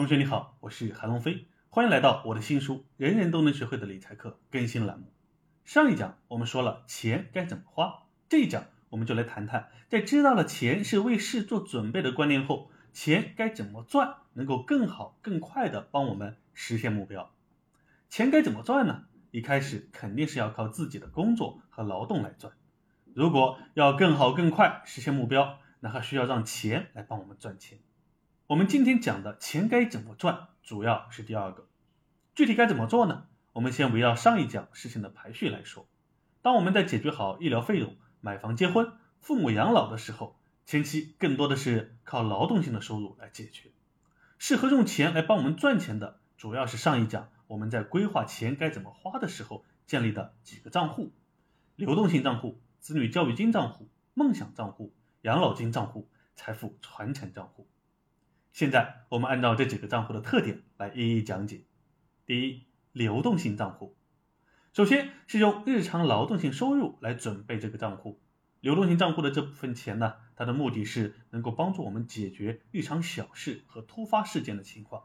同学你好，我是韩龙飞，欢迎来到我的新书《人人都能学会的理财课》更新栏目。上一讲我们说了钱该怎么花，这一讲我们就来谈谈，在知道了钱是为事做准备的观念后，钱该怎么赚，能够更好、更快的帮我们实现目标。钱该怎么赚呢？一开始肯定是要靠自己的工作和劳动来赚。如果要更好、更快实现目标，那还需要让钱来帮我们赚钱。我们今天讲的钱该怎么赚，主要是第二个。具体该怎么做呢？我们先围绕上一讲事情的排序来说。当我们在解决好医疗费用、买房、结婚、父母养老的时候，前期更多的是靠劳动性的收入来解决。适合用钱来帮我们赚钱的，主要是上一讲我们在规划钱该怎么花的时候建立的几个账户：流动性账户、子女教育金账户、梦想账户、养老金账户、财富传承账户。现在我们按照这几个账户的特点来一一讲解。第一，流动性账户，首先是用日常劳动性收入来准备这个账户。流动性账户的这部分钱呢，它的目的是能够帮助我们解决日常小事和突发事件的情况。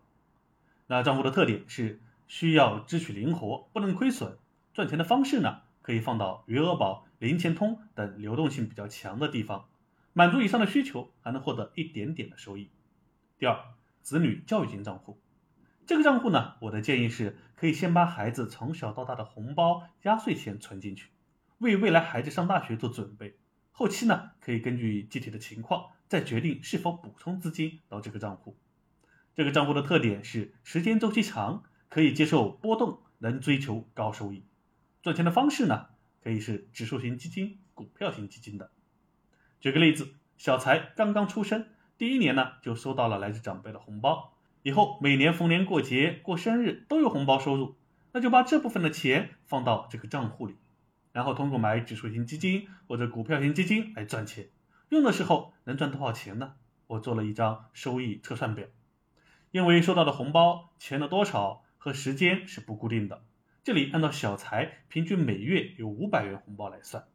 那账户的特点是需要支取灵活，不能亏损。赚钱的方式呢，可以放到余额宝、零钱通等流动性比较强的地方，满足以上的需求，还能获得一点点的收益。第二，子女教育金账户，这个账户呢，我的建议是可以先把孩子从小到大的红包、压岁钱存进去，为未来孩子上大学做准备。后期呢，可以根据具体的情况再决定是否补充资金到这个账户。这个账户的特点是时间周期长，可以接受波动，能追求高收益。赚钱的方式呢，可以是指数型基金、股票型基金的。举个例子，小财刚刚出生。第一年呢，就收到了来自长辈的红包，以后每年逢年过节、过生日都有红包收入，那就把这部分的钱放到这个账户里，然后通过买指数型基金或者股票型基金来赚钱。用的时候能赚多少钱呢？我做了一张收益测算表，因为收到的红包钱的多少和时间是不固定的，这里按照小财平均每月有五百元红包来算，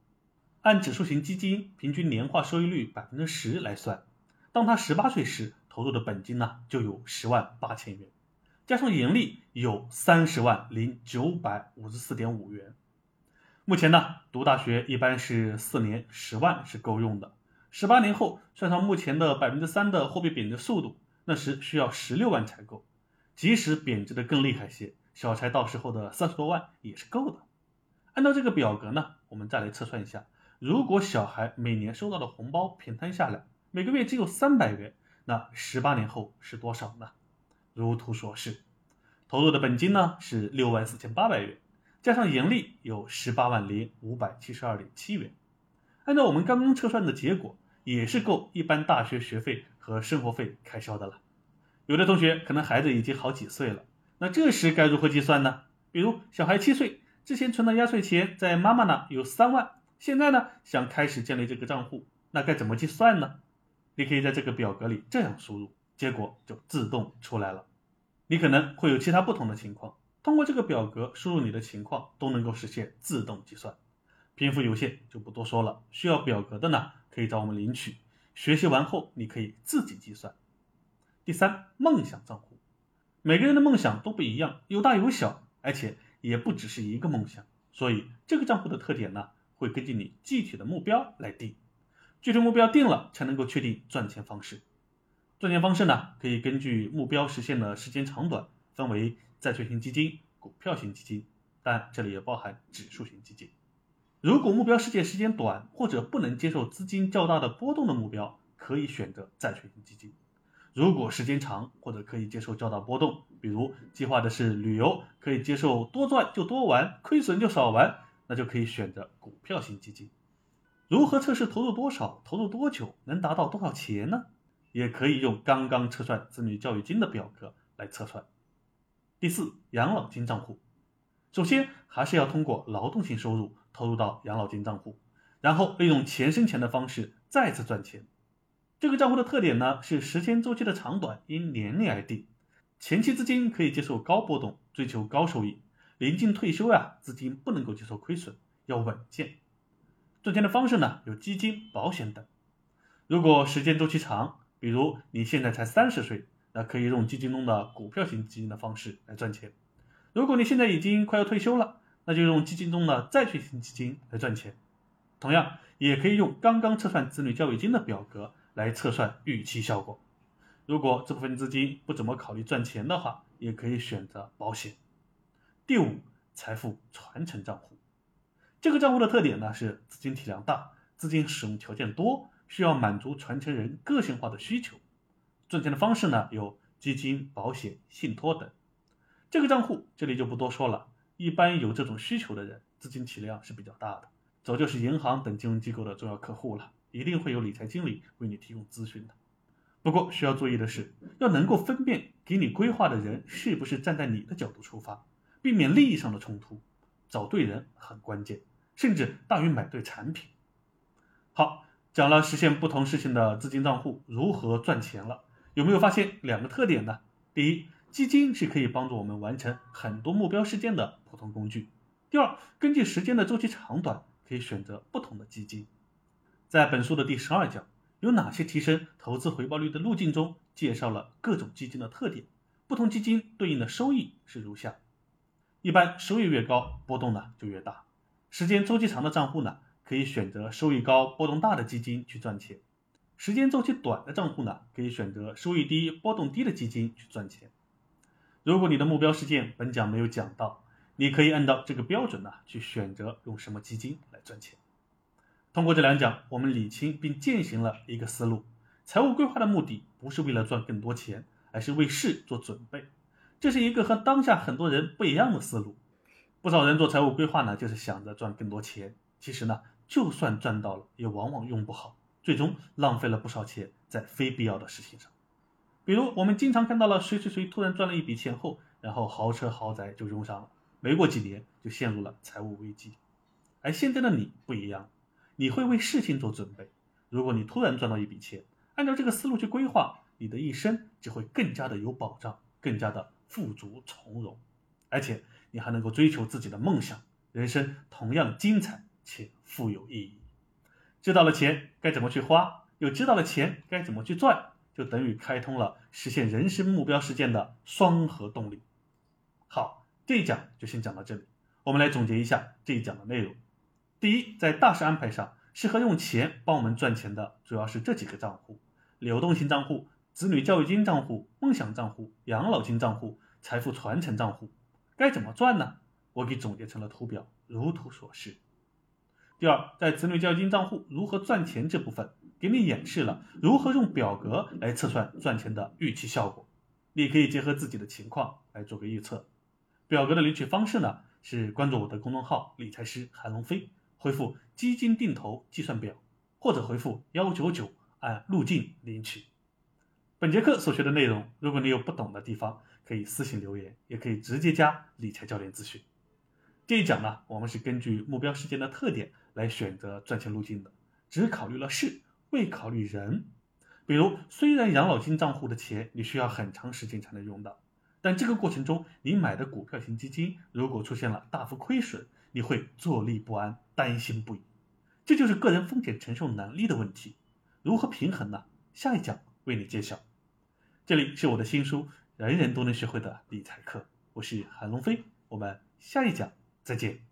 按指数型基金平均年化收益率百分之十来算。当他十八岁时，投入的本金呢就有十万八千元，加上盈利有三十万零九百五十四点五元。目前呢，读大学一般是四年，十万是够用的。十八年后，算上目前的百分之三的货币贬值速度，那时需要十六万才够。即使贬值的更厉害些，小柴到时候的三十多万也是够的。按照这个表格呢，我们再来测算一下，如果小孩每年收到的红包平摊下来。每个月只有三百元，那十八年后是多少呢？如图所示，投入的本金呢是六万四千八百元，加上盈利有十八万零五百七十二点七元。按照我们刚刚测算的结果，也是够一般大学学费和生活费开销的了。有的同学可能孩子已经好几岁了，那这时该如何计算呢？比如小孩七岁，之前存的压岁钱在妈妈那有三万，现在呢想开始建立这个账户，那该怎么计算呢？你可以在这个表格里这样输入，结果就自动出来了。你可能会有其他不同的情况，通过这个表格输入你的情况都能够实现自动计算。篇幅有限就不多说了，需要表格的呢可以找我们领取。学习完后你可以自己计算。第三，梦想账户，每个人的梦想都不一样，有大有小，而且也不只是一个梦想，所以这个账户的特点呢会根据你具体的目标来定。具体目标定了，才能够确定赚钱方式。赚钱方式呢，可以根据目标实现的时间长短，分为债券型基金、股票型基金，但这里也包含指数型基金。如果目标实现时间短，或者不能接受资金较大的波动的目标，可以选择债券型基金。如果时间长，或者可以接受较大波动，比如计划的是旅游，可以接受多赚就多玩，亏损就少玩，那就可以选择股票型基金。如何测试投入多少、投入多久能达到多少钱呢？也可以用刚刚测算子女教育金的表格来测算。第四，养老金账户，首先还是要通过劳动性收入投入到养老金账户，然后利用钱生钱的方式再次赚钱。这个账户的特点呢是时间周期的长短因年龄而定，前期资金可以接受高波动，追求高收益；临近退休呀，资金不能够接受亏损，要稳健。赚钱的方式呢，有基金、保险等。如果时间周期长，比如你现在才三十岁，那可以用基金中的股票型基金的方式来赚钱。如果你现在已经快要退休了，那就用基金中的债券型基金来赚钱。同样，也可以用刚刚测算子女教育金的表格来测算预期效果。如果这部分资金不怎么考虑赚钱的话，也可以选择保险。第五，财富传承账户。这个账户的特点呢是资金体量大，资金使用条件多，需要满足传承人个性化的需求。赚钱的方式呢有基金、保险、信托等。这个账户这里就不多说了。一般有这种需求的人，资金体量是比较大的，早就是银行等金融机构的重要客户了，一定会有理财经理为你提供咨询的。不过需要注意的是，要能够分辨给你规划的人是不是站在你的角度出发，避免利益上的冲突，找对人很关键，甚至大于买对产品。好，讲了实现不同事情的资金账户如何赚钱了，有没有发现两个特点呢？第一。基金是可以帮助我们完成很多目标事件的普通工具。第二，根据时间的周期长短，可以选择不同的基金。在本书的第十二讲，有哪些提升投资回报率的路径中，介绍了各种基金的特点，不同基金对应的收益是如下：一般收益越高，波动呢就越大。时间周期长的账户呢，可以选择收益高、波动大的基金去赚钱；时间周期短的账户呢，可以选择收益低、波动低的基金去赚钱。如果你的目标事件本讲没有讲到，你可以按照这个标准呢去选择用什么基金来赚钱。通过这两讲，我们理清并践行了一个思路：财务规划的目的不是为了赚更多钱，而是为事做准备。这是一个和当下很多人不一样的思路。不少人做财务规划呢，就是想着赚更多钱，其实呢，就算赚到了，也往往用不好，最终浪费了不少钱在非必要的事情上。比如，我们经常看到了谁谁谁突然赚了一笔钱后，然后豪车豪宅就用上了，没过几年就陷入了财务危机。而现在的你不一样，你会为事情做准备。如果你突然赚到一笔钱，按照这个思路去规划，你的一生就会更加的有保障，更加的富足从容，而且你还能够追求自己的梦想，人生同样精彩且富有意义。知道了钱该怎么去花，又知道了钱该怎么去赚。就等于开通了实现人生目标实践的双核动力。好，这一讲就先讲到这里。我们来总结一下这一讲的内容。第一，在大势安排上，适合用钱帮我们赚钱的主要是这几个账户：流动性账户、子女教育金账户、梦想账户、养老金账户、财富传承账户。该怎么赚呢？我给总结成了图表，如图所示。第二，在子女教育金账户如何赚钱这部分。给你演示了如何用表格来测算赚钱的预期效果，你可以结合自己的情况来做个预测。表格的领取方式呢是关注我的公众号理财师韩龙飞，回复基金定投计算表，或者回复幺九九按路径领取。本节课所学的内容，如果你有不懂的地方，可以私信留言，也可以直接加理财教练咨询。这一讲呢，我们是根据目标事件的特点来选择赚钱路径的，只考虑了事。未考虑人，比如虽然养老金账户的钱你需要很长时间才能用到，但这个过程中你买的股票型基金如果出现了大幅亏损，你会坐立不安、担心不已。这就是个人风险承受能力的问题，如何平衡呢？下一讲为你揭晓。这里是我的新书《人人都能学会的理财课》，我是韩龙飞，我们下一讲再见。